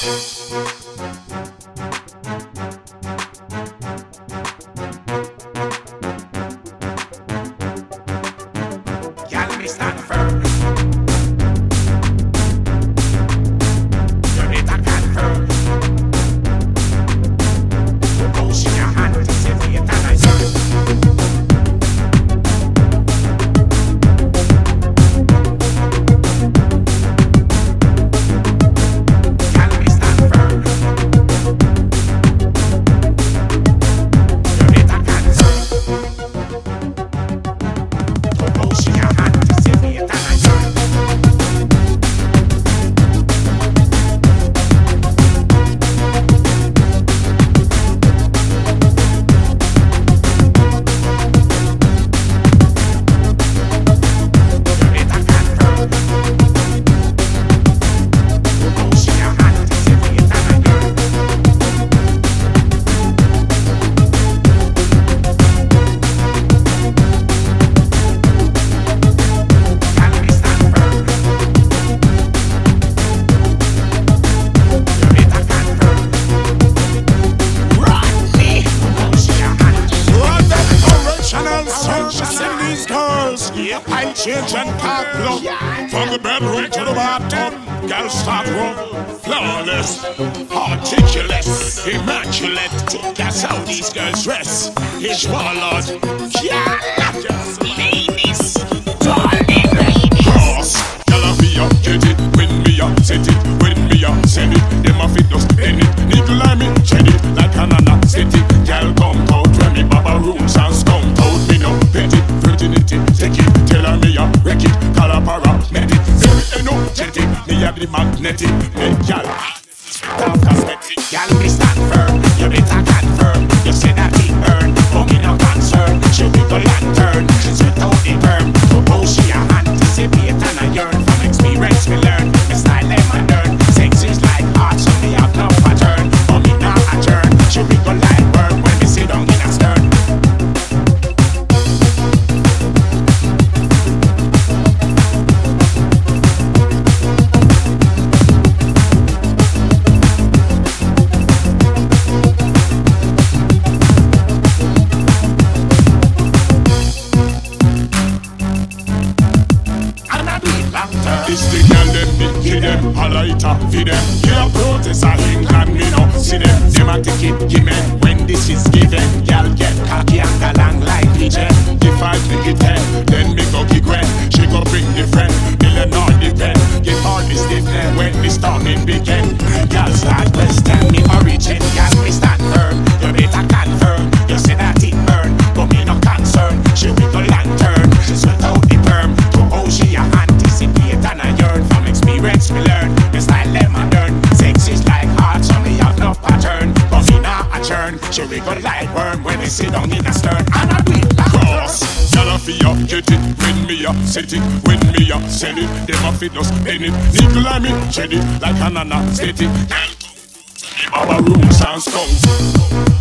Música Church and Pablo, from the bedroom to the bathtub, girl start room, flawless, articulate, immaculate. That's how these girls dress. It's warlord, yeah. the magnetic. Hey, gal. Talk exploiter for them. Yeah, protest are England, me no see them. Them a take it me when this is given. Y'all get cocky and long like pigeon. If I take it then catch a rigor like worm when they sit down in a stern and a wheel like cross. Y'all a fear, get it, when me up set it, when me up sell it, them a fit us, bend it, nickel I mean, shed it, like Hanana, set it, girl, to our room sounds cold.